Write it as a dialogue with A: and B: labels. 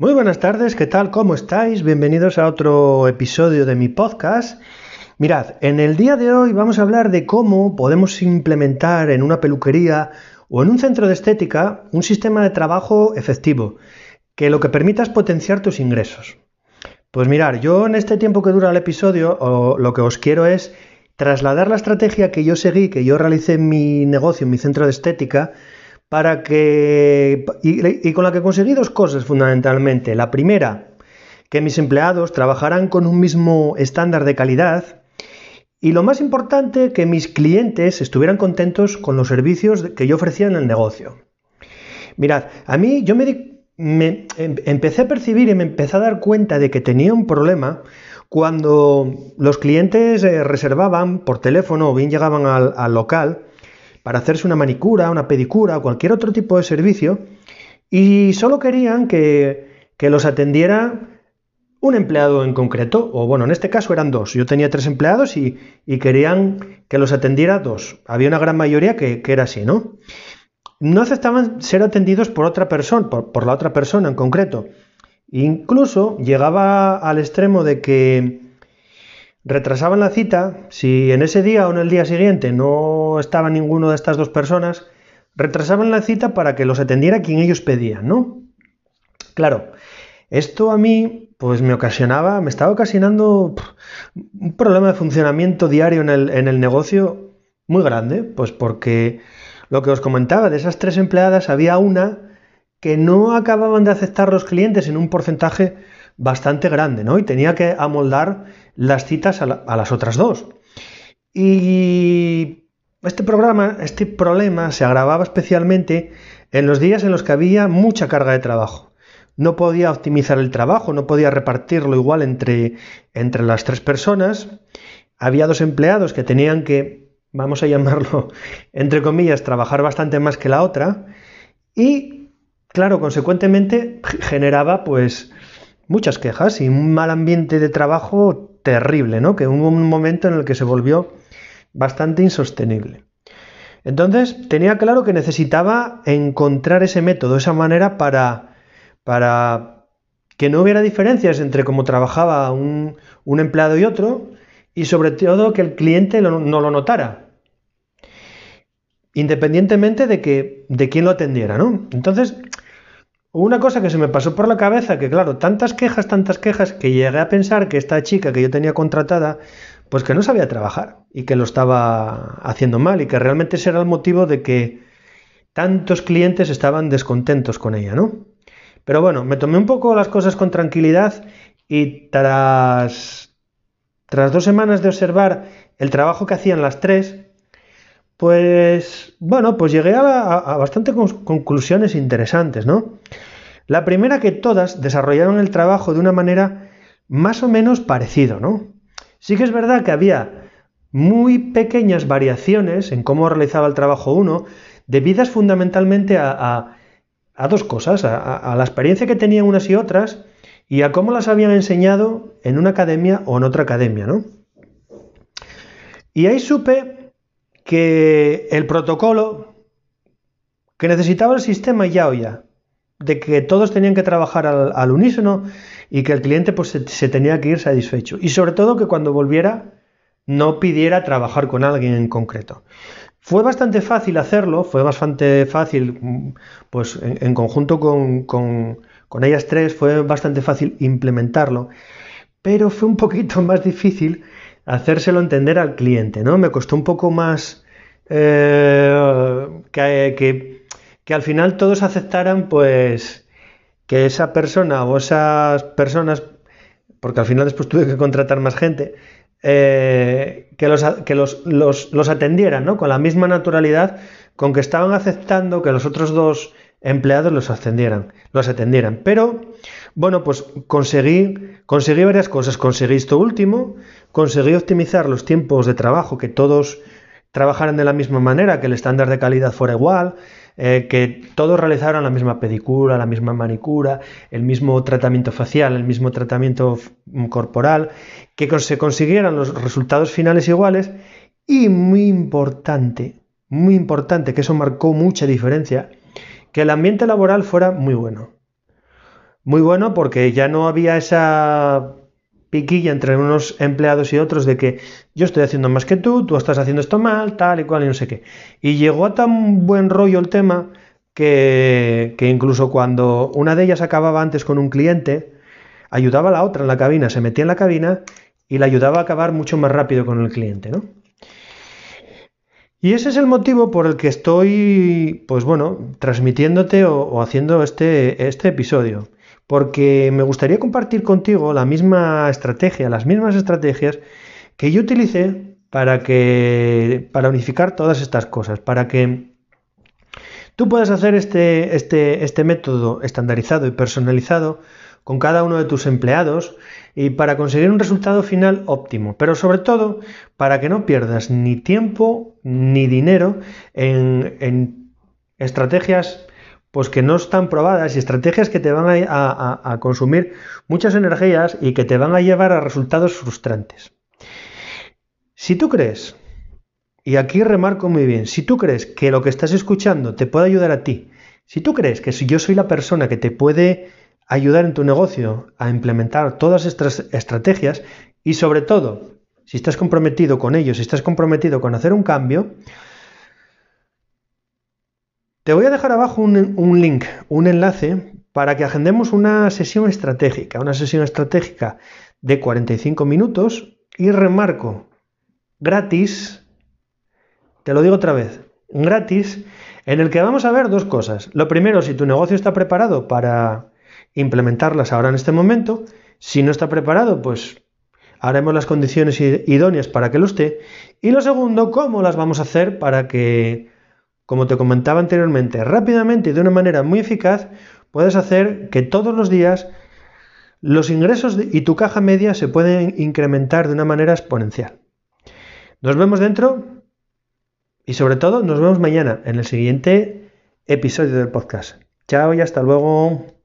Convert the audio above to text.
A: Muy buenas tardes, ¿qué tal? ¿Cómo estáis? Bienvenidos a otro episodio de mi podcast. Mirad, en el día de hoy vamos a hablar de cómo podemos implementar en una peluquería o en un centro de estética un sistema de trabajo efectivo, que lo que permita es potenciar tus ingresos. Pues mirar, yo en este tiempo que dura el episodio, lo que os quiero es trasladar la estrategia que yo seguí, que yo realicé en mi negocio, en mi centro de estética, para que y, con la que conseguí dos cosas fundamentalmente. La primera, que mis empleados trabajaran con un mismo estándar de calidad y lo más importante, que mis clientes estuvieran contentos con los servicios que yo ofrecía en el negocio. Mirad, a mí yo me, me em, empecé a percibir y me empecé a dar cuenta de que tenía un problema cuando los clientes eh, reservaban por teléfono o bien llegaban al local para hacerse una manicura, una pedicura o cualquier otro tipo de servicio y solo querían que, los atendiera un empleado en concreto, o bueno, en este caso eran dos. Yo tenía tres empleados y, querían que los atendiera dos. Había una gran mayoría que, era así, ¿no? No aceptaban ser atendidos por otra persona, por la otra persona en concreto. Incluso llegaba al extremo de que retrasaban la cita, si en ese día o en el día siguiente no estaba ninguno de estas dos personas, retrasaban la cita para que los atendiera quien ellos pedían, ¿no? Claro, esto a mí pues me ocasionaba, me estaba ocasionando un problema de funcionamiento diario en el, en el negocio muy grande, pues porque lo que os comentaba, de esas tres empleadas había una que no acababan de aceptar los clientes en un porcentaje bastante grande, ¿no? Y tenía que amoldar las citas a, las otras dos. Y este programa, este problema se agravaba especialmente en los días en los que había mucha carga de trabajo. No podía optimizar el trabajo, no podía repartirlo igual entre, entre las tres personas. Había dos empleados que tenían que, vamos a llamarlo, entre comillas, trabajar bastante más que la otra. Y, claro, consecuentemente generaba pues muchas quejas y un mal ambiente de trabajo terrible, ¿no? Que hubo un momento en el que se volvió bastante insostenible. Entonces tenía claro que necesitaba encontrar ese método, esa manera para, para que no hubiera diferencias entre cómo trabajaba un, empleado y otro y sobre todo que el cliente no lo notara, independientemente de, que, de quién lo atendiera, ¿no? Entonces una cosa que se me pasó por la cabeza, que claro, tantas quejas, tantas quejas, que llegué a pensar que esta chica que yo tenía contratada, pues que no sabía trabajar y que lo estaba haciendo mal y que realmente ese era el motivo de que tantos clientes estaban descontentos con ella, ¿no? Pero bueno, me tomé un poco las cosas con tranquilidad y tras, tras dos semanas de observar el trabajo que hacían las tres, pues bueno, pues llegué a, bastante conclusiones interesantes, ¿no? La primera que todas desarrollaron el trabajo de una manera más o menos parecida, ¿no? Sí que es verdad que había muy pequeñas variaciones en cómo realizaba el trabajo uno, debidas fundamentalmente a, dos cosas, a, la experiencia que tenían unas y otras y a cómo las habían enseñado en una academia o en otra academia, ¿no? Y ahí supe que el protocolo que necesitaba el sistema ya o ya, de que todos tenían que trabajar al, unísono y que el cliente pues, se, tenía que ir satisfecho. Y sobre todo que cuando volviera no pidiera trabajar con alguien en concreto. Fue bastante fácil hacerlo, fue bastante fácil, pues en, conjunto con, con ellas tres, fue bastante fácil implementarlo, pero fue un poquito más difícil hacérselo entender al cliente, ¿no? Me costó un poco más eh, que, que, al final todos aceptaran, pues, que esa persona o esas personas, porque al final después tuve que contratar más gente, eh, que, los, que los, los, atendieran, ¿no? Con la misma naturalidad con que estaban aceptando que los otros dos empleados los atendieran, los atendieran. Pero, bueno, pues conseguí, conseguí varias cosas. Conseguí esto último, conseguí optimizar los tiempos de trabajo, que todos trabajaran de la misma manera, que el estándar de calidad fuera igual, eh, que todos realizaran la misma pedicura, la misma manicura, el mismo tratamiento facial, el mismo tratamiento corporal, que se consiguieran los resultados finales iguales y muy importante, muy importante, que eso marcó mucha diferencia, que el ambiente laboral fuera muy bueno. Muy bueno porque ya no había esa piquilla entre unos empleados y otros de que yo estoy haciendo más que tú, tú estás haciendo esto mal, tal y cual y no sé qué. Y llegó a tan buen rollo el tema que, que incluso cuando una de ellas acababa antes con un cliente, ayudaba a la otra en la cabina, se metía en la cabina y la ayudaba a acabar mucho más rápido con el cliente, ¿no? Y ese es el motivo por el que estoy, pues bueno, transmitiéndote o, haciendo este, este episodio. Porque me gustaría compartir contigo la misma estrategia, las mismas estrategias que yo utilicé para que. para unificar todas estas cosas. Para que tú puedas hacer este, este, este método estandarizado y personalizado con cada uno de tus empleados y para conseguir un resultado final óptimo, pero sobre todo para que no pierdas ni tiempo ni dinero en, estrategias pues que no están probadas y estrategias que te van a, consumir muchas energías y que te van a llevar a resultados frustrantes. Si tú crees, y aquí remarco muy bien, si tú crees que lo que estás escuchando te puede ayudar a ti, si tú crees que si yo soy la persona que te puede ayudar en tu negocio a implementar todas estas estrategias y sobre todo, si estás comprometido con ellos, si estás comprometido con hacer un cambio, te voy a dejar abajo un, link, un enlace para que agendemos una sesión estratégica, una sesión estratégica de 45 minutos y remarco, gratis, te lo digo otra vez, gratis, en el que vamos a ver dos cosas. Lo primero, si tu negocio está preparado para implementarlas ahora en este momento. Si no está preparado, pues haremos las condiciones idóneas para que lo esté. Y lo segundo, cómo las vamos a hacer para que, como te comentaba anteriormente, rápidamente y de una manera muy eficaz, puedas hacer que todos los días los ingresos y tu caja media se pueden incrementar de una manera exponencial. Nos vemos dentro y sobre todo nos vemos mañana en el siguiente episodio del podcast. Chao y hasta luego.